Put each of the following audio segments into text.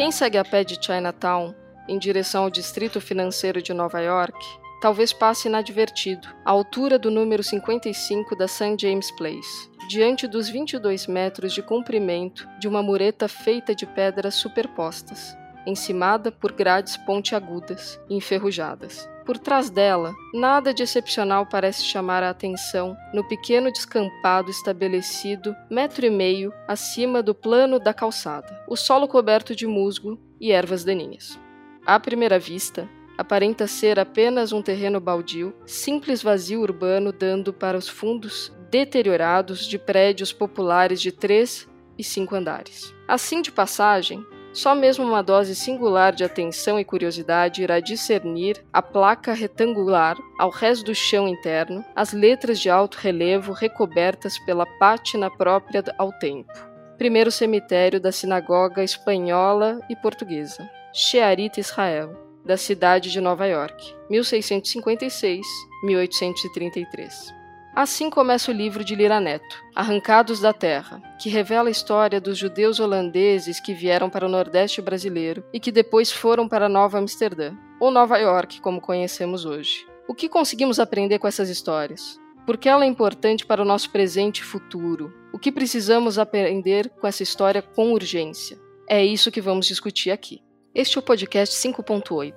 Quem segue a pé de Chinatown em direção ao distrito financeiro de Nova York talvez passe inadvertido, à altura do número 55 da St. James Place, diante dos 22 metros de comprimento de uma mureta feita de pedras superpostas, encimada por grades pontiagudas enferrujadas. Por trás dela, nada de excepcional parece chamar a atenção no pequeno descampado estabelecido metro e meio acima do plano da calçada, o solo coberto de musgo e ervas daninhas. À primeira vista, aparenta ser apenas um terreno baldio, simples vazio urbano dando para os fundos deteriorados de prédios populares de três e cinco andares. Assim de passagem, só mesmo uma dose singular de atenção e curiosidade irá discernir a placa retangular ao resto do chão interno, as letras de alto relevo recobertas pela pátina própria ao tempo. Primeiro cemitério da sinagoga espanhola e portuguesa, Shearit Israel, da cidade de Nova York, 1656-1833. Assim começa o livro de Lira Neto, Arrancados da Terra, que revela a história dos judeus holandeses que vieram para o Nordeste brasileiro e que depois foram para Nova Amsterdã, ou Nova York, como conhecemos hoje. O que conseguimos aprender com essas histórias? Por que ela é importante para o nosso presente e futuro? O que precisamos aprender com essa história com urgência? É isso que vamos discutir aqui. Este é o podcast 5.8,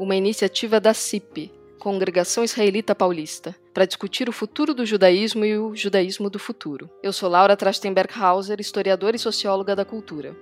uma iniciativa da CIP, Congregação Israelita Paulista, para discutir o futuro do judaísmo e o judaísmo do futuro. Eu sou Laura Trachtenberg-Hauser, historiadora e socióloga da cultura.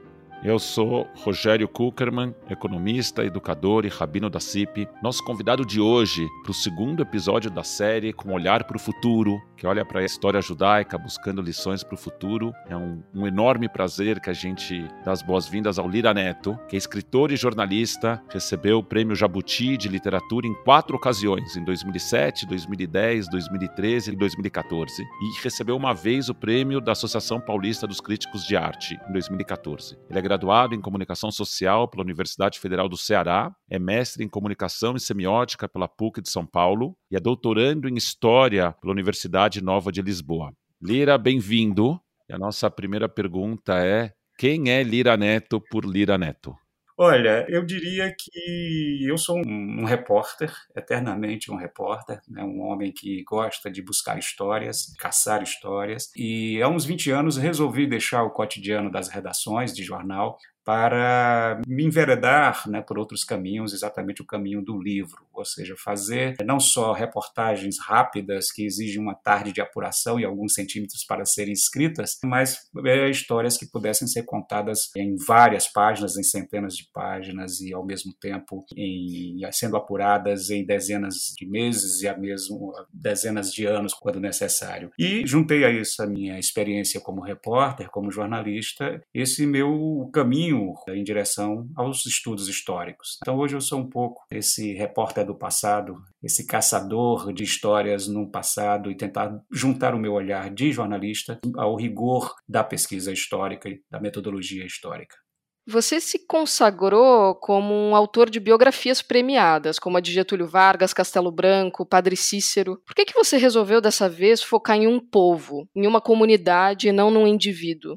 Eu sou Rogério Kuckerman, economista, educador e rabino da CIP. Nosso convidado de hoje para o segundo episódio da série Com Olhar para o Futuro, que olha para a história judaica buscando lições para o futuro. É um, um, enorme prazer que a gente dá as boas-vindas ao Lira Neto, que é escritor e jornalista, recebeu o Prêmio Jabuti de Literatura em quatro ocasiões, em 2007, 2010, 2013 e 2014. E recebeu uma vez o prêmio da Associação Paulista dos Críticos de Arte, em 2014. Ele é graduado em Comunicação Social pela Universidade Federal do Ceará, é mestre em Comunicação e Semiótica pela PUC de São Paulo e é doutorando em História pela Universidade Nova de Lisboa. Lira, bem-vindo. E a nossa primeira pergunta é: quem é Lira Neto por Lira Neto? Olha, eu diria que eu sou um, um repórter, eternamente um repórter, né? um homem que gosta de buscar histórias, caçar histórias. E há uns 20 anos resolvi deixar o cotidiano das redações de jornal para me enveredar né, por outros caminhos, exatamente o caminho do livro, ou seja, fazer não só reportagens rápidas que exigem uma tarde de apuração e alguns centímetros para serem escritas, mas é, histórias que pudessem ser contadas em várias páginas, em centenas de páginas e ao mesmo tempo em, sendo apuradas em dezenas de meses e a mesmo dezenas de anos quando necessário. E juntei a isso a minha experiência como repórter, como jornalista, esse meu caminho caminho em direção aos estudos históricos. Então hoje eu sou um pouco esse repórter do passado, esse caçador de histórias no passado e tentar juntar o meu olhar de jornalista ao rigor da pesquisa histórica e da metodologia histórica. Você se consagrou como um autor de biografias premiadas, como a de Getúlio Vargas, Castelo Branco, Padre Cícero. Por que, que você resolveu dessa vez focar em um povo, em uma comunidade e não num indivíduo?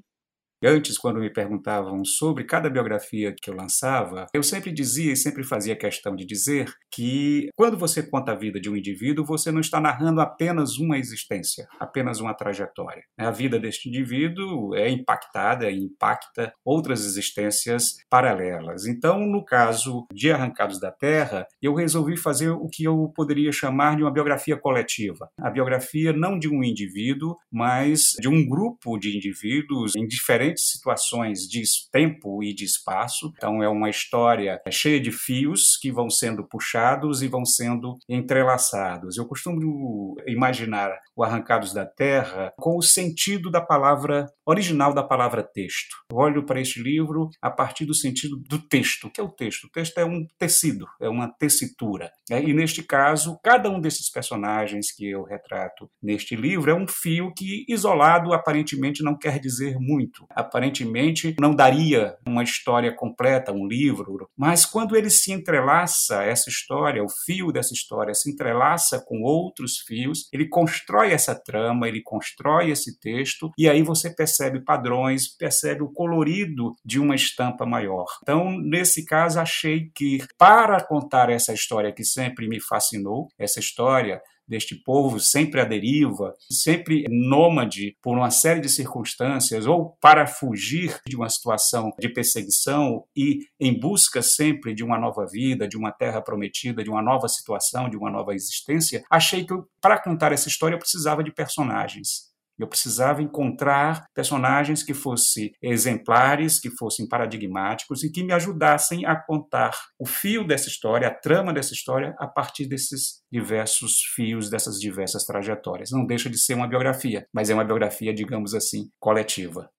Antes, quando me perguntavam sobre cada biografia que eu lançava, eu sempre dizia e sempre fazia questão de dizer que quando você conta a vida de um indivíduo, você não está narrando apenas uma existência, apenas uma trajetória. A vida deste indivíduo é impactada e impacta outras existências paralelas. Então, no caso de Arrancados da Terra, eu resolvi fazer o que eu poderia chamar de uma biografia coletiva. A biografia não de um indivíduo, mas de um grupo de indivíduos em diferentes diferentes situações de tempo e de espaço. Então, é uma história cheia de fios que vão sendo puxados e vão sendo entrelaçados. Eu costumo imaginar o Arrancados da Terra com o sentido da palavra original da palavra texto. Eu olho para este livro a partir do sentido do texto. O que é o texto? O texto é um tecido, é uma tessitura. É, e neste caso, cada um desses personagens que eu retrato neste livro é um fio que, isolado, aparentemente não quer dizer muito aparentemente não daria uma história completa, um livro, mas quando ele se entrelaça, essa história, o fio dessa história se entrelaça com outros fios, ele constrói essa trama, ele constrói esse texto, e aí você percebe percebe padrões, percebe o colorido de uma estampa maior. Então, nesse caso, achei que para contar essa história que sempre me fascinou, essa história deste povo sempre à deriva, sempre nômade por uma série de circunstâncias, ou para fugir de uma situação de perseguição e em busca sempre de uma nova vida, de uma terra prometida, de uma nova situação, de uma nova existência, achei que para contar essa história eu precisava de personagens. Eu precisava encontrar personagens que fossem exemplares, que fossem paradigmáticos e que me ajudassem a contar o fio dessa história, a trama dessa história, a partir desses diversos fios, dessas diversas trajetórias. Não deixa de ser uma biografia, mas é uma biografia, digamos assim, coletiva.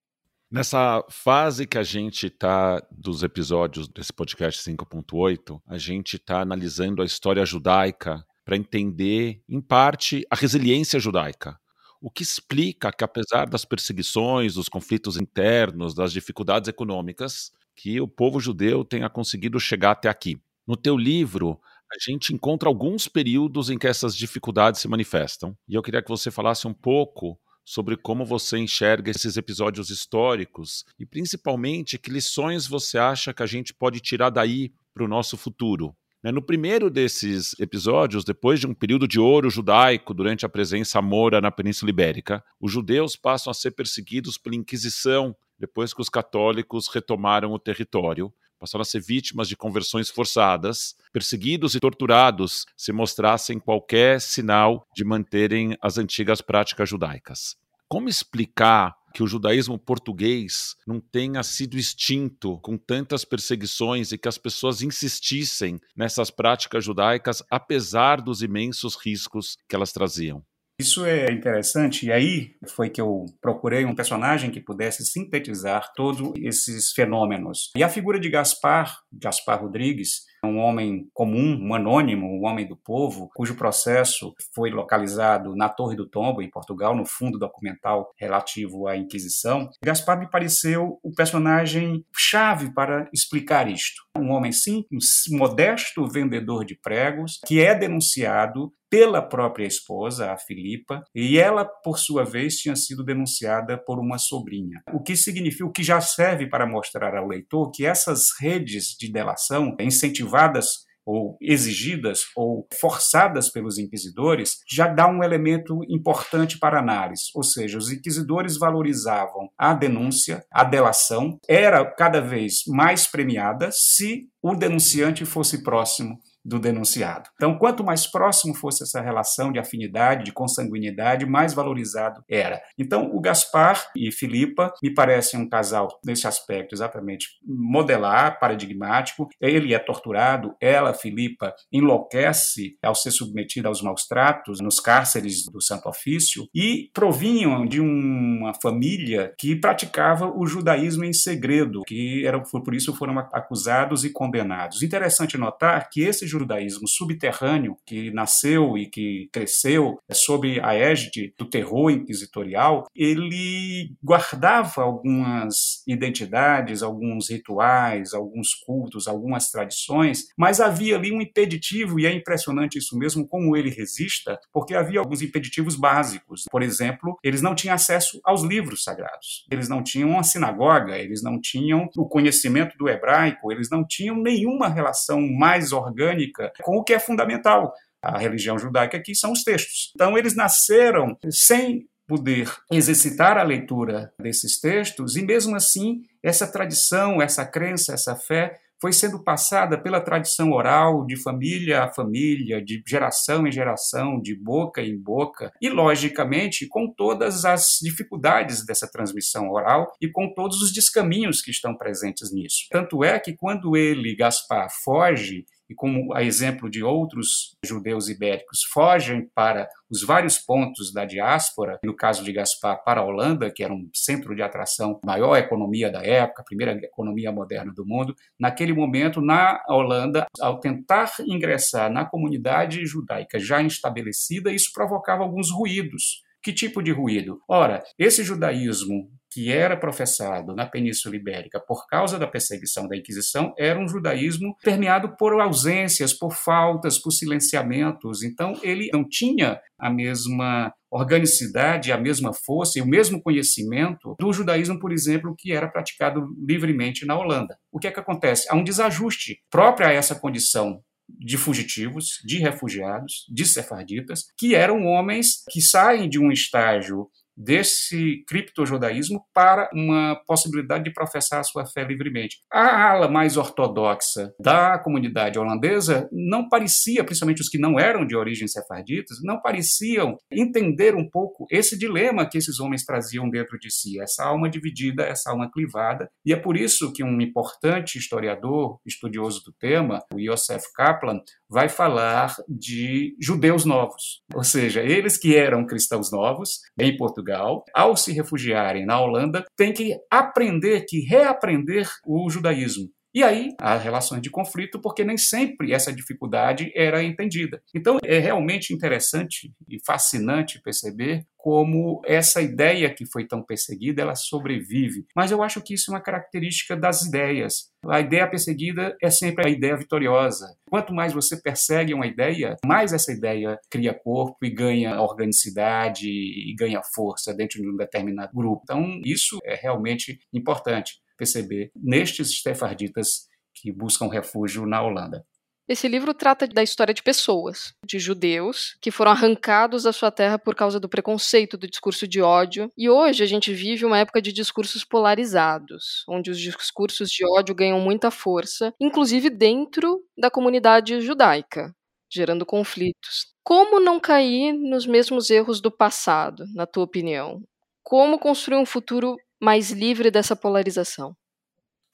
Nessa fase que a gente está dos episódios desse podcast 5.8, a gente está analisando a história judaica para entender, em parte, a resiliência judaica o que explica que, apesar das perseguições, dos conflitos internos, das dificuldades econômicas, que o povo judeu tenha conseguido chegar até aqui. No teu livro, a gente encontra alguns períodos em que essas dificuldades se manifestam, e eu queria que você falasse um pouco sobre como você enxerga esses episódios históricos e principalmente que lições você acha que a gente pode tirar daí para o nosso futuro. Né, no primeiro desses episódios, depois de um período de ouro judaico durante a presença moura na Península Ibérica, os judeus passam a ser perseguidos pela Inquisição depois que os católicos retomaram o território. Passaram a ser vítimas de conversões forçadas, perseguidos e torturados se mostrassem qualquer sinal de manterem as antigas práticas judaicas. Como explicar que o judaísmo português não tenha sido extinto com tantas perseguições e que as pessoas insistissem nessas práticas judaicas, apesar dos imensos riscos que elas traziam. Isso é interessante, e aí foi que eu procurei um personagem que pudesse sintetizar todos esses fenômenos. E a figura de Gaspar, Gaspar Rodrigues, um homem comum, um anônimo, um homem do povo, cujo processo foi localizado na Torre do Tombo, em Portugal, no fundo documental relativo à Inquisição. Gaspar me pareceu o personagem chave para explicar isto. Um homem simples, modesto vendedor de pregos, que é denunciado pela própria esposa, a Filipa, e ela, por sua vez, tinha sido denunciada por uma sobrinha. O que significa, o que já serve para mostrar ao leitor que essas redes de delação incentivaram motivadas ou exigidas ou forçadas pelos inquisidores, já dá um elemento importante para análise. Ou seja, os inquisidores valorizavam a denúncia, a delação, era cada vez mais premiada se o denunciante fosse próximo do denunciado. Então, quanto mais próximo fosse essa relação de afinidade, de consanguinidade, mais valorizado era. Então, o Gaspar e Filipa me parecem um casal nesse aspecto exatamente modelar, paradigmático. Ele é torturado, ela, Filipa, enlouquece ao ser submetida aos maus tratos nos cárceres do Santo Ofício e provinham de uma família que praticava o judaísmo em segredo, que era por isso foram acusados e condenados. Interessante notar que esse judaísmo subterrâneo que nasceu e que cresceu sob a égide do terror inquisitorial, ele guardava algumas identidades, alguns rituais, alguns cultos, algumas tradições, mas havia ali um impeditivo, e é impressionante isso mesmo, como ele resista, porque havia alguns impeditivos básicos. Por exemplo, eles não tinham acesso aos livros sagrados, eles não tinham uma sinagoga, eles não tinham o conhecimento do hebraico, eles não tinham nenhuma relação mais orgânica com o que é fundamental. A religião judaica aqui são os textos. Então, eles nasceram sem poder exercitar a leitura desses textos, e mesmo assim, essa tradição, essa crença, essa fé foi sendo passada pela tradição oral, de família a família, de geração em geração, de boca em boca, e, logicamente, com todas as dificuldades dessa transmissão oral e com todos os descaminhos que estão presentes nisso. Tanto é que, quando ele, Gaspar, foge e como a exemplo de outros judeus ibéricos fogem para os vários pontos da diáspora, no caso de Gaspar, para a Holanda, que era um centro de atração, maior economia da época, primeira economia moderna do mundo, naquele momento, na Holanda, ao tentar ingressar na comunidade judaica já estabelecida, isso provocava alguns ruídos. Que tipo de ruído? Ora, esse judaísmo que era professado na Península Ibérica por causa da perseguição da Inquisição era um judaísmo permeado por ausências, por faltas, por silenciamentos. Então, ele não tinha a mesma organicidade, a mesma força e o mesmo conhecimento do judaísmo, por exemplo, que era praticado livremente na Holanda. O que é que acontece? Há um desajuste próprio a essa condição de fugitivos, de refugiados, de sefarditas, que eram homens que saem de um estágio desse criptojudaísmo para uma possibilidade de professar a sua fé livremente. A ala mais ortodoxa da comunidade holandesa não parecia, principalmente os que não eram de origem sefarditas, não pareciam entender um pouco esse dilema que esses homens traziam dentro de si, essa alma dividida, essa alma clivada, e é por isso que um importante historiador, estudioso do tema, o Yosef Kaplan, vai falar de judeus novos, ou seja, eles que eram cristãos novos em Portugal, ao se refugiarem na Holanda, têm que aprender, que reaprender o judaísmo. E aí há relações de conflito, porque nem sempre essa dificuldade era entendida. Então é realmente interessante e fascinante perceber como essa ideia que foi tão perseguida, ela sobrevive. Mas eu acho que isso é uma característica das ideias. A ideia perseguida é sempre a ideia vitoriosa. Quanto mais você persegue uma ideia, mais essa ideia cria corpo e ganha organicidade e ganha força dentro de um determinado grupo. Então, isso é realmente importante perceber nestes stefarditas que buscam refúgio na Holanda. Esse livro trata da história de pessoas, de judeus, que foram arrancados da sua terra por causa do preconceito, do discurso de ódio. E hoje a gente vive uma época de discursos polarizados, onde os discursos de ódio ganham muita força, inclusive dentro da comunidade judaica, gerando conflitos. Como não cair nos mesmos erros do passado, na tua opinião? Como construir um futuro mais livre dessa polarização.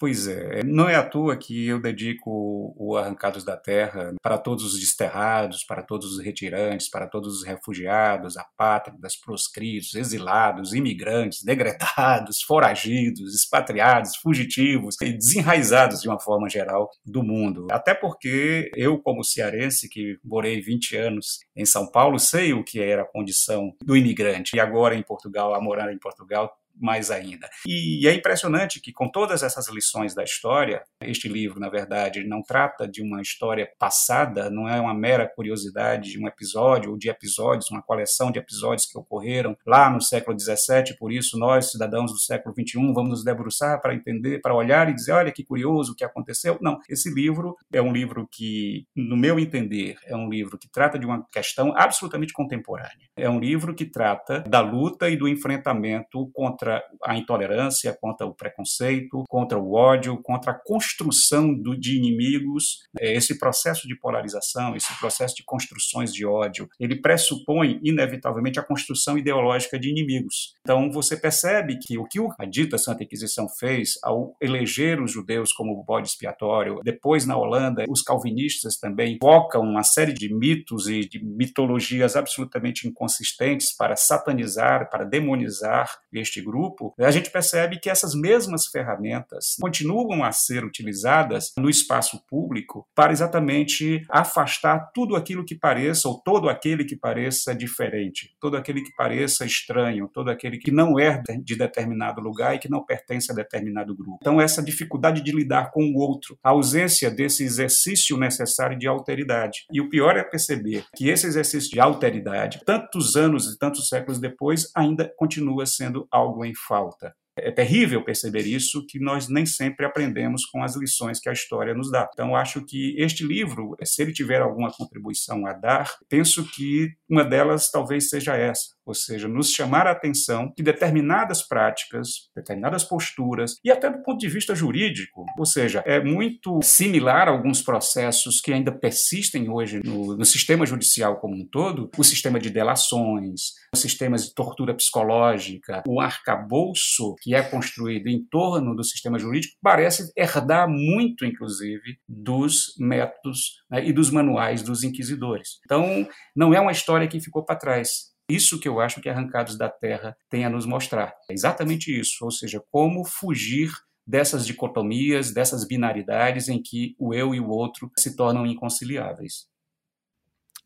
Pois é, não é à toa que eu dedico o Arrancados da Terra para todos os desterrados, para todos os retirantes, para todos os refugiados, apátridas, proscritos, exilados, imigrantes, degradados, foragidos, expatriados, fugitivos e desenraizados de uma forma geral do mundo. Até porque eu, como cearense, que morei 20 anos em São Paulo, sei o que era a condição do imigrante. E agora em Portugal, a morar em Portugal, mais ainda. E é impressionante que, com todas essas lições da história, este livro, na verdade, não trata de uma história passada, não é uma mera curiosidade de um episódio ou de episódios, uma coleção de episódios que ocorreram lá no século XVII, por isso nós, cidadãos do século XXI, vamos nos debruçar para entender, para olhar e dizer, olha que curioso o que aconteceu. Não, esse livro é um livro que, no meu entender, é um livro que trata de uma questão absolutamente contemporânea. É um livro que trata da luta e do enfrentamento contra contra a intolerância, contra o preconceito, contra o ódio, contra a construção do, de inimigos. É, esse processo de polarização, esse processo de construções de ódio, ele pressupõe, inevitavelmente, a construção ideológica de inimigos. Então, você percebe que o que a dita Santa Inquisição fez ao eleger os judeus como bode expiatório, depois na Holanda, os calvinistas também invocam uma série de mitos e de mitologias absolutamente inconsistentes para satanizar, para demonizar este grupo grupo, a gente percebe que essas mesmas ferramentas continuam a ser utilizadas no espaço público para exatamente afastar tudo aquilo que pareça, ou todo aquele que pareça diferente, todo aquele que pareça estranho, todo aquele que não é de determinado lugar e que não pertence a determinado grupo. Então, essa dificuldade de lidar com o outro, a ausência desse exercício necessário de alteridade. E o pior é perceber que esse exercício de alteridade, tantos anos e tantos séculos depois, ainda continua sendo algo em falta. É terrível perceber isso, que nós nem sempre aprendemos com as lições que a história nos dá. Então, acho que este livro, se ele tiver alguma contribuição a dar, penso que uma delas talvez seja essa ou seja, nos chamar a atenção que determinadas práticas, determinadas posturas, e até do ponto de vista jurídico, ou seja, é muito similar a alguns processos que ainda persistem hoje no, no sistema judicial como um todo, o sistema de delações, os sistemas de tortura psicológica, o arcabouço que é construído em torno do sistema jurídico parece herdar muito, inclusive, dos métodos né, e dos manuais dos inquisidores. Então, não é uma história que ficou para trás isso que eu acho que Arrancados da Terra tem a nos mostrar. É exatamente isso, ou seja, como fugir dessas dicotomias, dessas binaridades em que o eu e o outro se tornam inconciliáveis.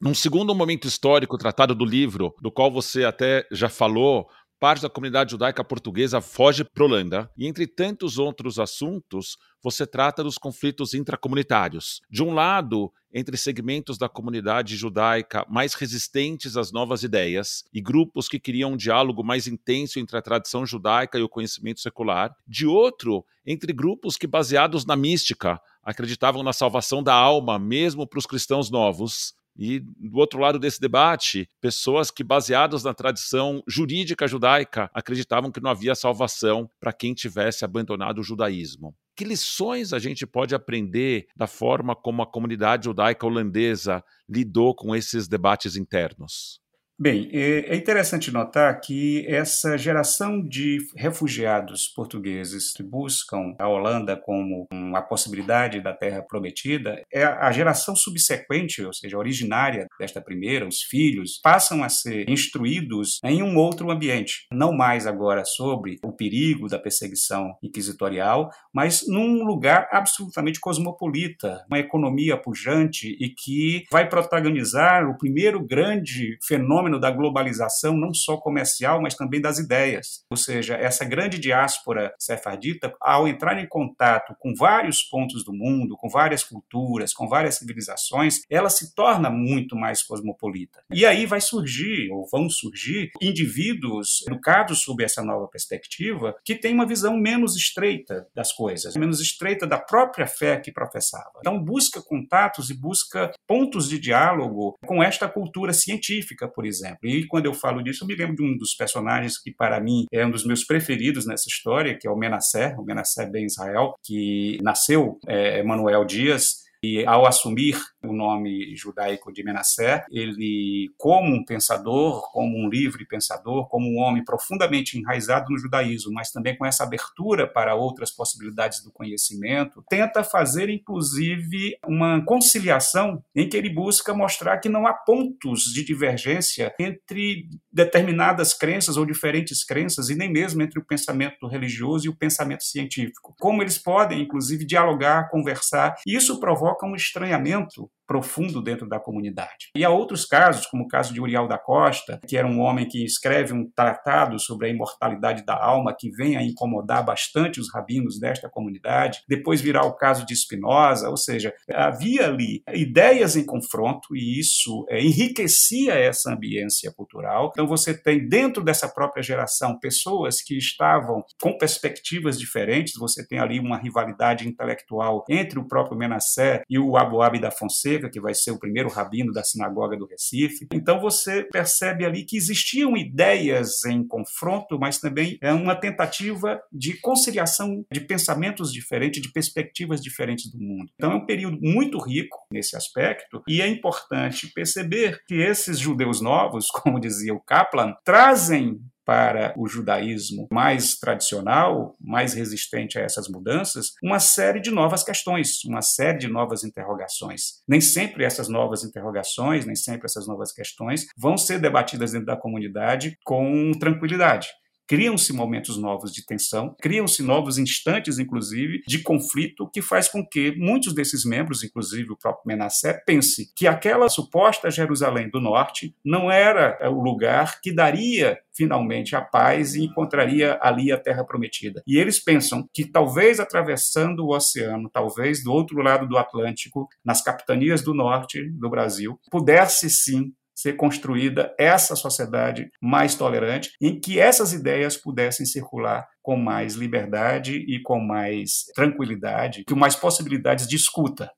Num segundo momento histórico tratado do livro, do qual você até já falou, parte da comunidade judaica portuguesa foge para Holanda. E entre tantos outros assuntos, você trata dos conflitos intracomunitários. De um lado, entre segmentos da comunidade judaica mais resistentes às novas ideias e grupos que queriam um diálogo mais intenso entre a tradição judaica e o conhecimento secular. De outro, entre grupos que, baseados na mística, acreditavam na salvação da alma, mesmo para os cristãos novos. E do outro lado desse debate, pessoas que, baseadas na tradição jurídica judaica, acreditavam que não havia salvação para quem tivesse abandonado o judaísmo. Que lições a gente pode aprender da forma como a comunidade judaica holandesa lidou com esses debates internos? Bem, é, é interessante notar que essa geração de refugiados portugueses que buscam a Holanda como uma possibilidade da terra prometida é a geração subsequente, ou seja, originária desta primeira, os filhos, passam a ser instruídos em um outro ambiente, não mais agora sobre o perigo da perseguição inquisitorial, mas num lugar absolutamente cosmopolita, uma economia pujante e que vai protagonizar o primeiro grande fenômeno fenômeno da globalização, não só comercial, mas também das ideias. Ou seja, essa grande diáspora sefardita, ao entrar em contato com vários pontos do mundo, com várias culturas, com várias civilizações, ela se torna muito mais cosmopolita. E aí vai surgir, ou vão surgir, indivíduos educados sob essa nova perspectiva que têm uma visão menos estreita das coisas, menos estreita da própria fé que professava. Então, busca contatos e busca pontos de diálogo com esta cultura científica, por exemplo exemplo. E quando eu falo disso, eu me lembro de um dos personagens que, para mim, é um dos meus preferidos nessa história, que é o Menasser, o Menasser Ben Israel, que nasceu é, Manuel Dias, e ao assumir o nome judaico de Menasser, ele, como um pensador, como um livre pensador, como um homem profundamente enraizado no judaísmo, mas também com essa abertura para outras possibilidades do conhecimento, tenta fazer, inclusive, uma conciliação em que ele busca mostrar que não há pontos de divergência entre determinadas crenças ou diferentes crenças, e nem mesmo entre o pensamento religioso e o pensamento científico. Como eles podem, inclusive, dialogar, conversar, isso provoca um estranhamento profundo dentro da comunidade. E há outros casos, como o caso de Uriel da Costa, que era um homem que escreve um tratado sobre a imortalidade da alma, que vem a incomodar bastante os rabinos desta comunidade. Depois virá o caso de Spinoza, ou seja, havia ali ideias em confronto e isso é, enriquecia essa ambiência cultural. Então você tem dentro dessa própria geração pessoas que estavam com perspectivas diferentes, você tem ali uma rivalidade intelectual entre o próprio Menassé e o Abu Abi da Fonseca, Fonseca, que vai ser o primeiro rabino da sinagoga do Recife. Então você percebe ali que existiam ideias em confronto, mas também é uma tentativa de conciliação de pensamentos diferentes, de perspectivas diferentes do mundo. Então é um período muito rico nesse aspecto e é importante perceber que esses judeus novos, como dizia o Kaplan, trazem para o judaísmo mais tradicional, mais resistente a essas mudanças, uma série de novas questões, uma série de novas interrogações. Nem sempre essas novas interrogações, nem sempre essas novas questões vão ser debatidas dentro da comunidade com tranquilidade criam-se momentos novos de tensão, criam-se novos instantes, inclusive, de conflito, que faz com que muitos desses membros, inclusive o próprio Menassé, pense que aquela suposta Jerusalém do Norte não era é, o lugar que daria finalmente a paz e encontraria ali a terra prometida. E eles pensam que talvez atravessando o oceano, talvez do outro lado do Atlântico, nas capitanias do norte do Brasil, pudesse sim ser construída essa sociedade mais tolerante, em que essas ideias pudessem circular com mais liberdade e com mais tranquilidade, com mais possibilidades de escuta.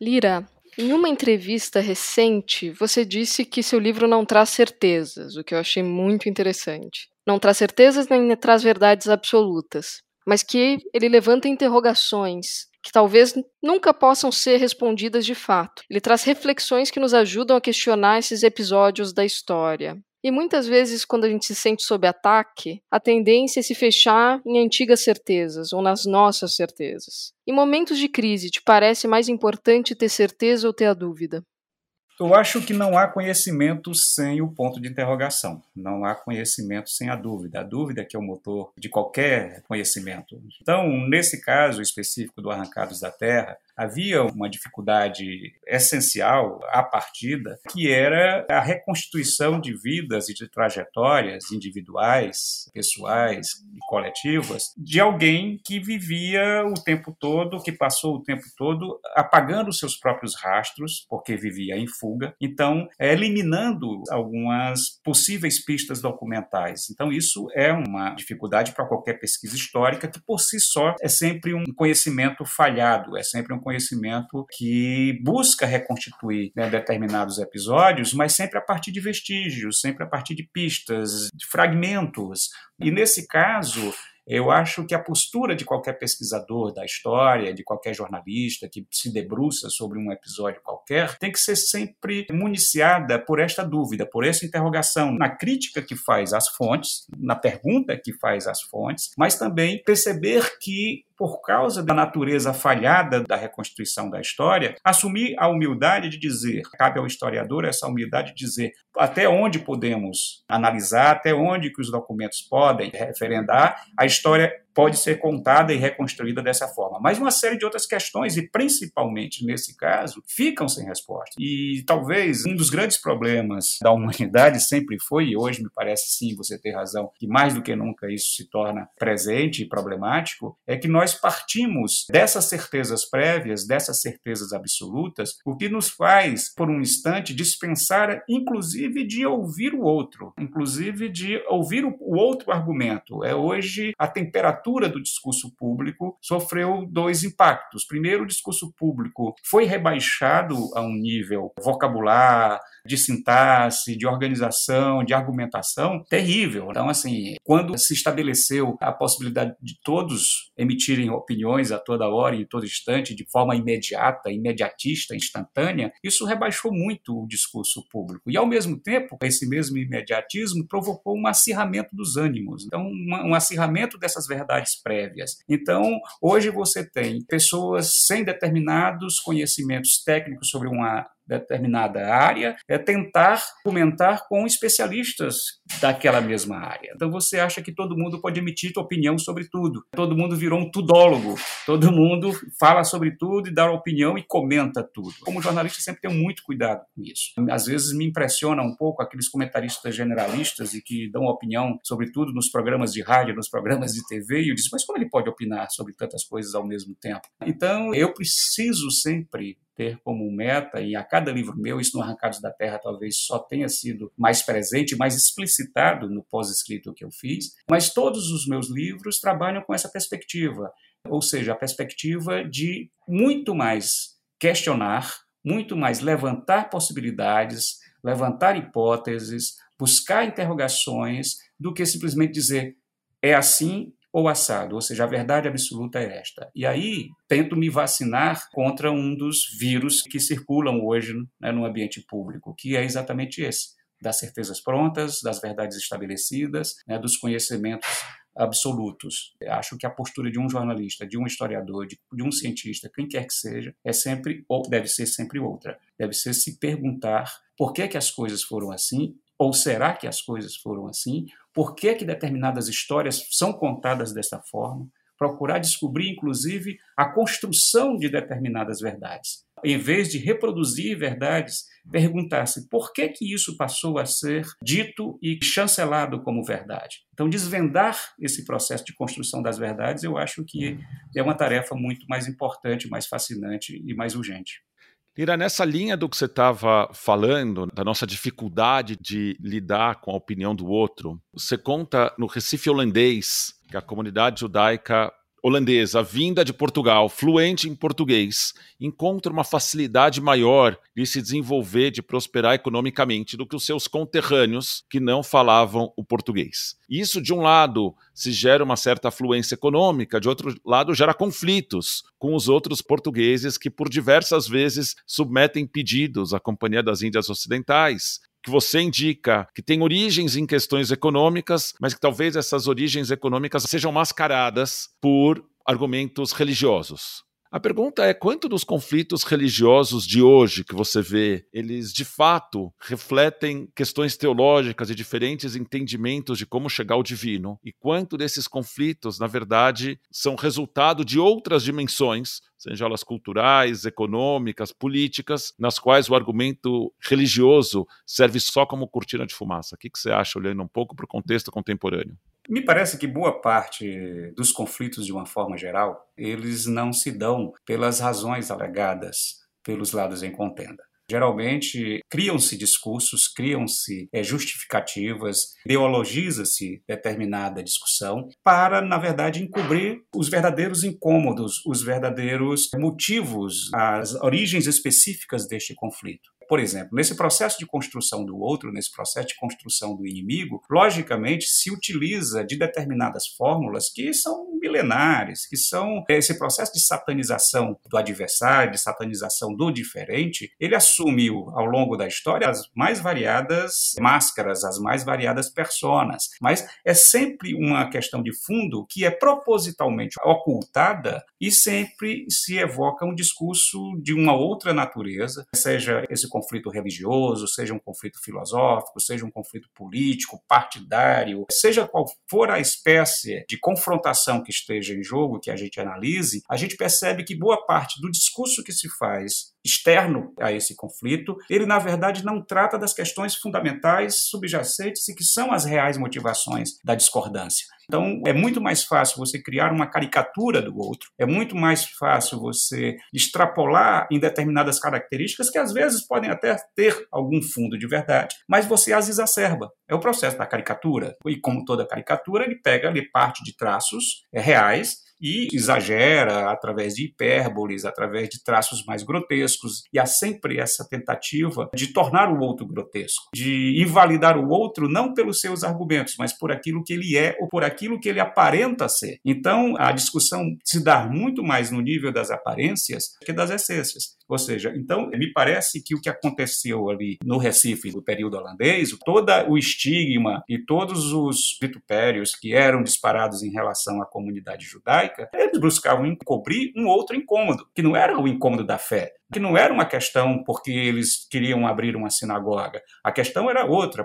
Lira, em uma entrevista recente, você disse que seu livro não traz certezas, o que eu achei muito interessante. Não traz certezas nem traz verdades absolutas, mas que ele levanta interrogações que talvez nunca possam ser respondidas de fato. Ele traz reflexões que nos ajudam a questionar esses episódios da história. E muitas vezes, quando a gente se sente sob ataque, a tendência é se fechar em antigas certezas ou nas nossas certezas. Em momentos de crise, te parece mais importante ter certeza ou ter a dúvida? Eu acho que não há conhecimento sem o ponto de interrogação. Não há conhecimento sem a dúvida. A dúvida é que é o motor de qualquer conhecimento. Então, nesse caso específico do Arrancados da Terra, havia uma dificuldade essencial à partida, que era a reconstituição de vidas e de trajetórias individuais, pessoais e coletivas de alguém que vivia o tempo todo, que passou o tempo todo apagando seus próprios rastros, porque vivia em fuga, então eliminando algumas possíveis pistas documentais. Então isso é uma dificuldade para qualquer pesquisa histórica que por si só é sempre um conhecimento falhado, é sempre um conhecimento que busca reconstituir né, determinados episódios, mas sempre a partir de vestígios, sempre a partir de pistas, de fragmentos. E nesse caso, eu acho que a postura de qualquer pesquisador da história, de qualquer jornalista que se debruça sobre um episódio qualquer, tem que ser sempre municiada por esta dúvida, por essa interrogação, na crítica que faz às fontes, na pergunta que faz às fontes, mas também perceber que por causa da natureza falhada da reconstituição da história, assumir a humildade de dizer, cabe ao historiador essa humildade de dizer até onde podemos analisar, até onde que os documentos podem referendar, a história pode ser contada e reconstruída dessa forma. Mas uma série de outras questões, e principalmente nesse caso, ficam sem resposta. E talvez um dos grandes problemas da humanidade sempre foi, e hoje me parece sim, você ter razão, que mais do que nunca isso se torna presente e problemático, é que nós partimos dessas certezas prévias, dessas certezas absolutas, o que nos faz, por um instante, dispensar, inclusive, de ouvir o outro, inclusive de ouvir o outro argumento. É hoje a temperatura do discurso público sofreu dois impactos. Primeiro, o discurso público foi rebaixado a um nível vocabular, de sintaxe, de organização, de argumentação terrível. Então, assim, quando se estabeleceu a possibilidade de todos emitirem opiniões a toda hora e em todo instante, de forma imediata, imediatista, instantânea, isso rebaixou muito o discurso público. E, ao mesmo tempo, esse mesmo imediatismo provocou um acirramento dos ânimos, então, um acirramento dessas verdades prévias. Então, hoje você tem pessoas sem determinados conhecimentos técnicos sobre uma determinada área, é tentar comentar com especialistas daquela mesma área. Então você acha que todo mundo pode emitir sua opinião sobre tudo. Todo mundo virou um tudólogo. Todo mundo fala sobre tudo e dá opinião e comenta tudo. Como jornalista sempre tenho muito cuidado com isso. Às vezes me impressiona um pouco aqueles comentaristas generalistas e que dão opinião sobre tudo nos programas de rádio, nos programas de TV e eu disse, mas como ele pode opinar sobre tantas coisas ao mesmo tempo? Então eu preciso sempre ter como meta, e a cada livro meu, isso no Arrancados da Terra talvez só tenha sido mais presente, mais explicitado no pós-escrito que eu fiz, mas todos os meus livros trabalham com essa perspectiva, ou seja, a perspectiva de muito mais questionar, muito mais levantar possibilidades, levantar hipóteses, buscar interrogações, do que simplesmente dizer é assim ou assado, ou seja, a verdade absoluta é esta. E aí tento me vacinar contra um dos vírus que circulam hoje né, no ambiente público, que é exatamente esse, das certezas prontas, das verdades estabelecidas, né, dos conhecimentos absolutos. Eu acho que a postura de um jornalista, de um historiador, de, de, um cientista, quem quer que seja, é sempre ou deve ser sempre outra. Deve ser se perguntar por que que as coisas foram assim ou será que as coisas foram assim? Por que, que determinadas histórias são contadas dessa forma? Procurar descobrir, inclusive, a construção de determinadas verdades. Em vez de reproduzir verdades, perguntar-se por que, que isso passou a ser dito e chancelado como verdade. Então, desvendar esse processo de construção das verdades, eu acho que é uma tarefa muito mais importante, mais fascinante e mais urgente. Lira, nessa linha do que você estava falando, da nossa dificuldade de lidar com a opinião do outro, você conta no Recife holandês que a comunidade judaica holandesa, vinda de Portugal, fluente em português, encontra uma facilidade maior de se desenvolver, de prosperar economicamente do que os seus conterrâneos que não falavam o português. Isso, de um lado, se gera uma certa fluência econômica, de outro lado, gera conflitos com os outros portugueses que, por diversas vezes, submetem pedidos à Companhia das Índias Ocidentais, que você indica que tem origens em questões econômicas, mas que talvez essas origens econômicas sejam mascaradas por argumentos religiosos. A pergunta é quanto dos conflitos religiosos de hoje que você vê, eles de fato refletem questões teológicas e diferentes entendimentos de como chegar ao divino, e quanto desses conflitos, na verdade, são resultado de outras dimensões sejam elas culturais, econômicas, políticas, nas quais o argumento religioso serve só como cortina de fumaça. O que você acha, olhando um pouco para o contexto contemporâneo? Me parece que boa parte dos conflitos, de uma forma geral, eles não se dão pelas razões alegadas pelos lados em contenda. Geralmente criam-se discursos, criam-se é, justificativas, ideologiza-se determinada discussão para, na verdade, encobrir os verdadeiros incômodos, os verdadeiros motivos, as origens específicas deste conflito por exemplo, nesse processo de construção do outro, nesse processo de construção do inimigo, logicamente se utiliza de determinadas fórmulas que são milenares, que são esse processo de satanização do adversário, de satanização do diferente, ele assumiu ao longo da história as mais variadas máscaras, as mais variadas personas, mas é sempre uma questão de fundo que é propositalmente ocultada e sempre se evoca um discurso de uma outra natureza, seja esse conflito religioso, seja um conflito filosófico, seja um conflito político, partidário, seja qual for a espécie de confrontação que esteja em jogo, que a gente analise, a gente percebe que boa parte do discurso que se faz externo a esse conflito, ele na verdade não trata das questões fundamentais subjacentes e que são as reais motivações da discordância. Então, é muito mais fácil você criar uma caricatura do outro, é muito mais fácil você extrapolar em determinadas características que às vezes podem até ter algum fundo de verdade, mas você as exacerba. É o processo da caricatura. E como toda caricatura, ele pega ali parte de traços é, reais e exagera através de hipérboles, através de traços mais grotescos, e há sempre essa tentativa de tornar o outro grotesco, de invalidar o outro não pelos seus argumentos, mas por aquilo que ele é ou por aquilo que ele aparenta ser. Então, a discussão se dá muito mais no nível das aparências que das essências. Ou seja, então, me parece que o que aconteceu ali no Recife, no período holandês, todo o estigma e todos os vitupérios que eram disparados em relação à comunidade judaica, eles buscavam encobrir um outro incômodo, que não era o incômodo da fé, que não era uma questão porque eles queriam abrir uma sinagoga. A questão era outra.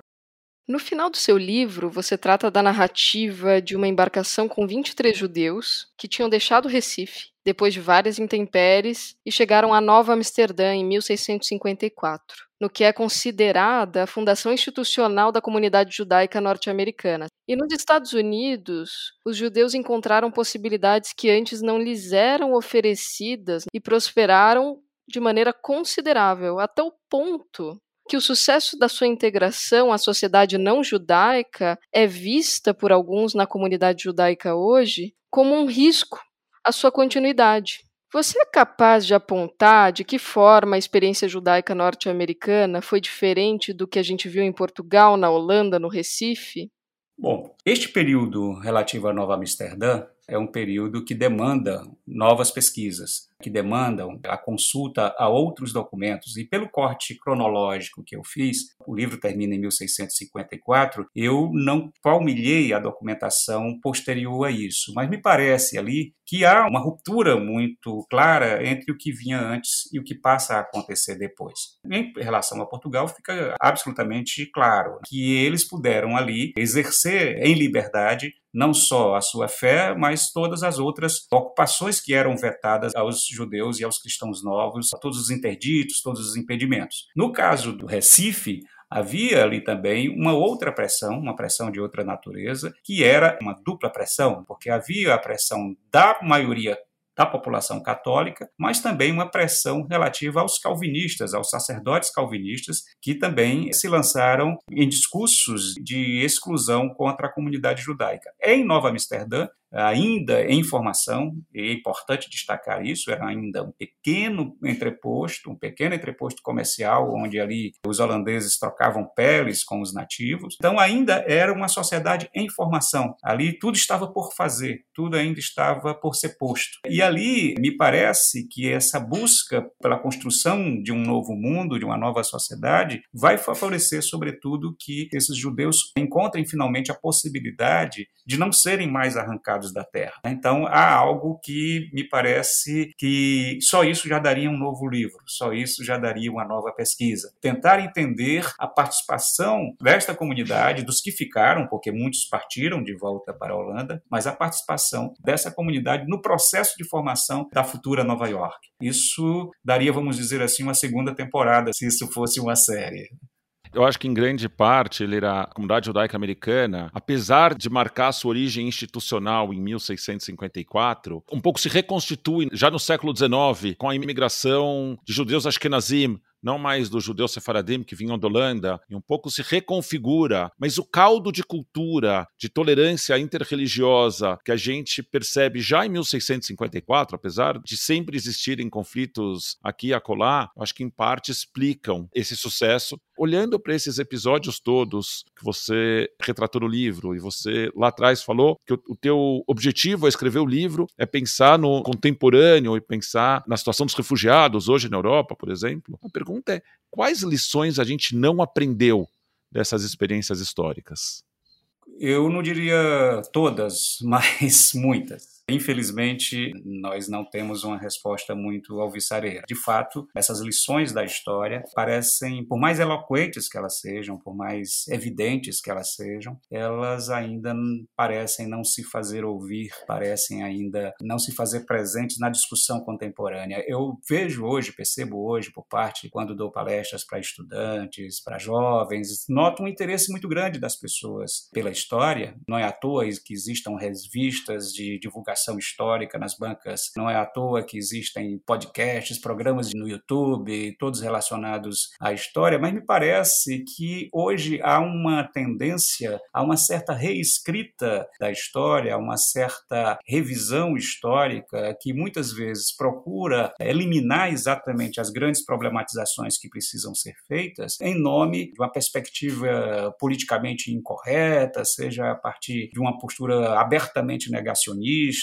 No final do seu livro, você trata da narrativa de uma embarcação com 23 judeus que tinham deixado Recife depois de várias intempéries e chegaram a Nova Amsterdã em 1654, no que é considerada a fundação institucional da comunidade judaica norte-americana. E nos Estados Unidos, os judeus encontraram possibilidades que antes não lhes eram oferecidas e prosperaram de maneira considerável, até o ponto que o sucesso da sua integração à sociedade não judaica é vista por alguns na comunidade judaica hoje como um risco à sua continuidade. Você é capaz de apontar de que forma a experiência judaica norte-americana foi diferente do que a gente viu em Portugal, na Holanda, no Recife? Bom, este período relativo a Nova Amsterdã é um período que demanda novas pesquisas, que demandam a consulta a outros documentos. E pelo corte cronológico que eu fiz, o livro termina em 1654, eu não palmilhei a documentação posterior a isso, mas me parece ali que há uma ruptura muito clara entre o que vinha antes e o que passa a acontecer depois. Em relação a Portugal, fica absolutamente claro que eles puderam ali exercer em liberdade não só a sua fé, mas todas as outras ocupações que eram vetadas aos judeus e aos cristãos novos, todos os interditos, todos os impedimentos. No caso do Recife, havia ali também uma outra pressão, uma pressão de outra natureza, que era uma dupla pressão, porque havia a pressão da maioria da população católica, mas também uma pressão relativa aos calvinistas, aos sacerdotes calvinistas, que também se lançaram em discursos de exclusão contra a comunidade judaica. Em Nova Amsterdã, ainda em formação, e é importante destacar isso, era ainda um pequeno entreposto, um pequeno entreposto comercial, onde ali os holandeses trocavam peles com os nativos. Então ainda era uma sociedade em formação. Ali tudo estava por fazer, tudo ainda estava por ser posto. E ali me parece que essa busca pela construção de um novo mundo, de uma nova sociedade, vai favorecer sobretudo que esses judeus encontrem finalmente a possibilidade de não serem mais arrancados da Terra. Então, há algo que me parece que só isso já daria um novo livro, só isso já daria uma nova pesquisa. Tentar entender a participação desta comunidade, dos que ficaram, porque muitos partiram de volta para a Holanda, mas a participação dessa comunidade no processo de formação da futura Nova York. Isso daria, vamos dizer assim, uma segunda temporada, se isso fosse uma série. Eu acho que em grande parte ele era a comunidade judaica americana, apesar de marcar sua origem institucional em 1654, um pouco se reconstitui já no século XIX com a imigração de judeus ashkenazim não mais dos judeus sefaradim que vinham da Holanda, e um pouco se reconfigura, mas o caldo de cultura, de tolerância interreligiosa que a gente percebe já em 1654, apesar de sempre existirem conflitos aqui e acolá, acho que em parte explicam esse sucesso. Olhando para esses episódios todos que você retratou no livro, e você lá atrás falou que o, teu objetivo ao escrever o livro é pensar no contemporâneo e pensar na situação dos refugiados hoje na Europa, por exemplo. A pergunta pergunta é: quais lições a gente não aprendeu dessas experiências históricas? Eu não diria todas, mas muitas. Infelizmente, nós não temos uma resposta muito alvissareira. De fato, essas lições da história parecem, por mais eloquentes que elas sejam, por mais evidentes que elas sejam, elas ainda parecem não se fazer ouvir, parecem ainda não se fazer presentes na discussão contemporânea. Eu vejo hoje, percebo hoje, por parte, quando dou palestras para estudantes, para jovens, noto um interesse muito grande das pessoas pela história. Não é à toa que existam revistas de divulgação educação histórica nas bancas. Não é à toa que existem podcasts, programas no YouTube, todos relacionados à história, mas me parece que hoje há uma tendência a uma certa reescrita da história, a uma certa revisão histórica que muitas vezes procura eliminar exatamente as grandes problematizações que precisam ser feitas em nome de uma perspectiva politicamente incorreta, seja a partir de uma postura abertamente negacionista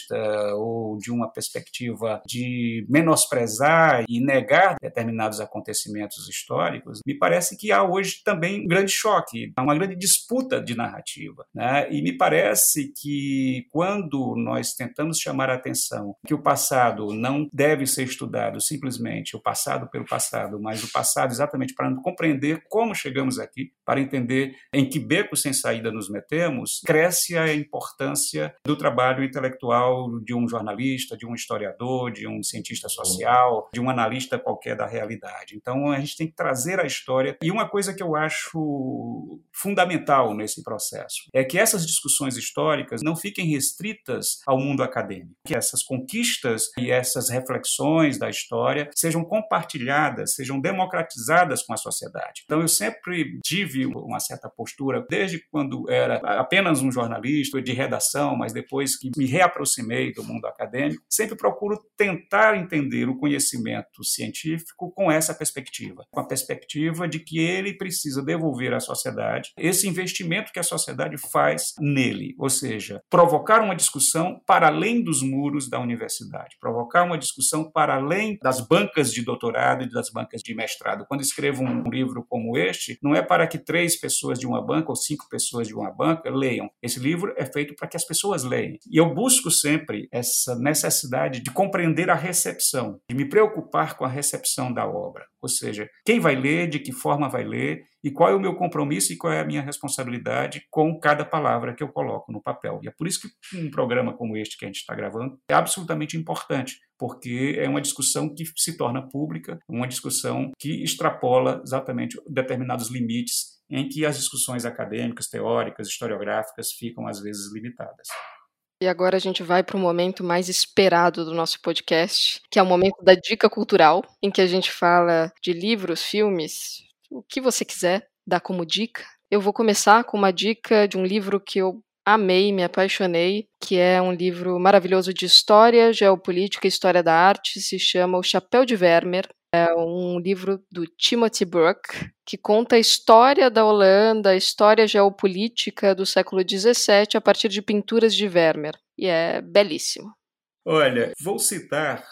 ou de uma perspectiva de menosprezar e negar determinados acontecimentos históricos, me parece que há hoje também um grande choque, uma grande disputa de narrativa. Né? E me parece que quando nós tentamos chamar a atenção que o passado não deve ser estudado simplesmente o passado pelo passado, mas o passado exatamente para compreender como chegamos aqui, para entender em que beco sem saída nos metemos, cresce a importância do trabalho intelectual de um jornalista, de um historiador, de um cientista social, de um analista qualquer da realidade. Então a gente tem que trazer a história. E uma coisa que eu acho fundamental nesse processo é que essas discussões históricas não fiquem restritas ao mundo acadêmico, que essas conquistas e essas reflexões da história sejam compartilhadas, sejam democratizadas com a sociedade. Então eu sempre tive uma certa postura, desde quando era apenas um jornalista de redação, mas depois que me reaproximei aproximei do mundo acadêmico, sempre procuro tentar entender o conhecimento científico com essa perspectiva, com a perspectiva de que ele precisa devolver à sociedade esse investimento que a sociedade faz nele, ou seja, provocar uma discussão para além dos muros da universidade, provocar uma discussão para além das bancas de doutorado e das bancas de mestrado. Quando escrevo um livro como este, não é para que três pessoas de uma banca ou cinco pessoas de uma banca leiam. Esse livro é feito para que as pessoas leiam. E eu busco sempre sempre essa necessidade de compreender a recepção, de me preocupar com a recepção da obra. Ou seja, quem vai ler, de que forma vai ler e qual é o meu compromisso e qual é a minha responsabilidade com cada palavra que eu coloco no papel. E é por isso que um programa como este que a gente está gravando é absolutamente importante, porque é uma discussão que se torna pública, uma discussão que extrapola exatamente determinados limites em que as discussões acadêmicas, teóricas, historiográficas ficam às vezes limitadas. E agora a gente vai para o momento mais esperado do nosso podcast, que é o momento da dica cultural, em que a gente fala de livros, filmes, o que você quiser dar como dica. Eu vou começar com uma dica de um livro que eu amei, me apaixonei, que é um livro maravilhoso de história, geopolítica e história da arte, se chama O Chapéu de Vermeer, é um livro do Timothy Brook, que conta a história da Holanda, a história geopolítica do século XVII a partir de pinturas de Vermeer. E é belíssimo. Olha, vou citar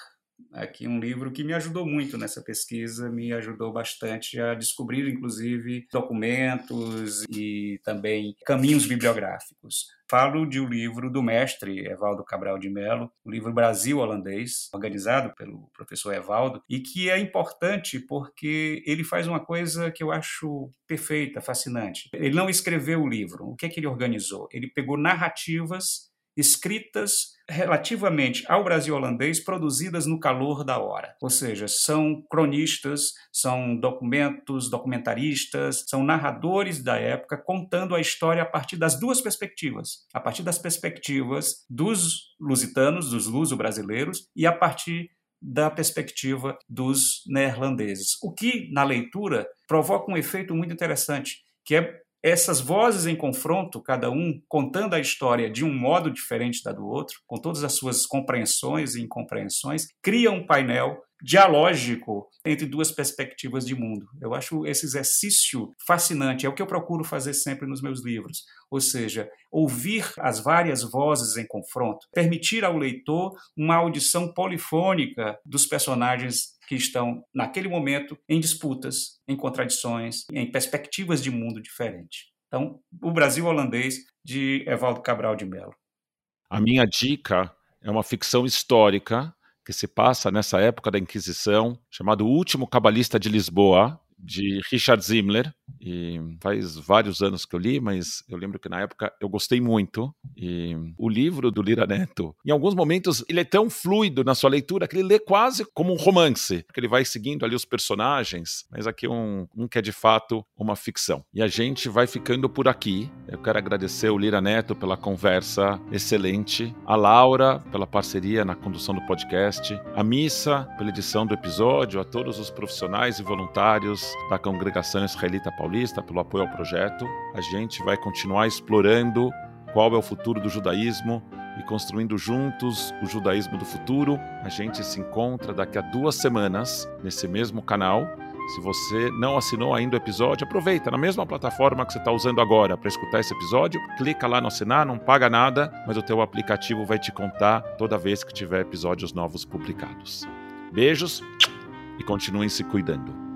aqui um livro que me ajudou muito nessa pesquisa, me ajudou bastante a descobrir, inclusive, documentos e também caminhos bibliográficos. falo de um livro do mestre Evaldo Cabral de Mello, o livro Brasil Holandês, organizado pelo professor Evaldo, e que é importante porque ele faz uma coisa que eu acho perfeita, fascinante. Ele não escreveu o livro. O que é que ele organizou? Ele pegou narrativas escritas relativamente ao Brasil holandês produzidas no calor da hora. Ou seja, são cronistas, são documentos, documentaristas, são narradores da época contando a história a partir das duas perspectivas, a partir das perspectivas dos lusitanos, dos luso-brasileiros e a partir da perspectiva dos neerlandeses. O que na leitura provoca um efeito muito interessante, que é essas vozes em confronto, cada um contando a história de um modo diferente da do outro, com todas as suas compreensões e incompreensões, cria um painel dialógico entre duas perspectivas de mundo. Eu acho esse exercício fascinante, é o que eu procuro fazer sempre nos meus livros, ou seja, ouvir as várias vozes em confronto, permitir ao leitor uma audição polifônica dos personagens que estão, naquele momento, em disputas, em contradições, em perspectivas de mundo diferente. Então, o Brasil holandês, de Evaldo Cabral de Mello. A minha dica é uma ficção histórica que se passa nessa época da Inquisição, chamado O Último Cabalista de Lisboa, de Richard Zimmler, e faz vários anos que eu li, mas eu lembro que na época eu gostei muito. E o livro do Lira Neto, em alguns momentos, ele é tão fluido na sua leitura que ele lê quase como um romance, porque ele vai seguindo ali os personagens, mas aqui um, um que é de fato uma ficção. E a gente vai ficando por aqui. Eu quero agradecer o Lira Neto pela conversa excelente, a Laura pela parceria na condução do podcast, a Missa pela edição do episódio, a todos os profissionais e voluntários da Congregação Israelita Paulista pelo apoio ao projeto. A gente vai continuar explorando qual é o futuro do judaísmo e construindo juntos o judaísmo do futuro. A gente se encontra daqui a duas semanas nesse mesmo canal. Se você não assinou ainda o episódio, aproveita na mesma plataforma que você está usando agora para escutar esse episódio. Clica lá no assinar, não paga nada, mas o teu aplicativo vai te contar toda vez que tiver episódios novos publicados. Beijos e continuem se cuidando.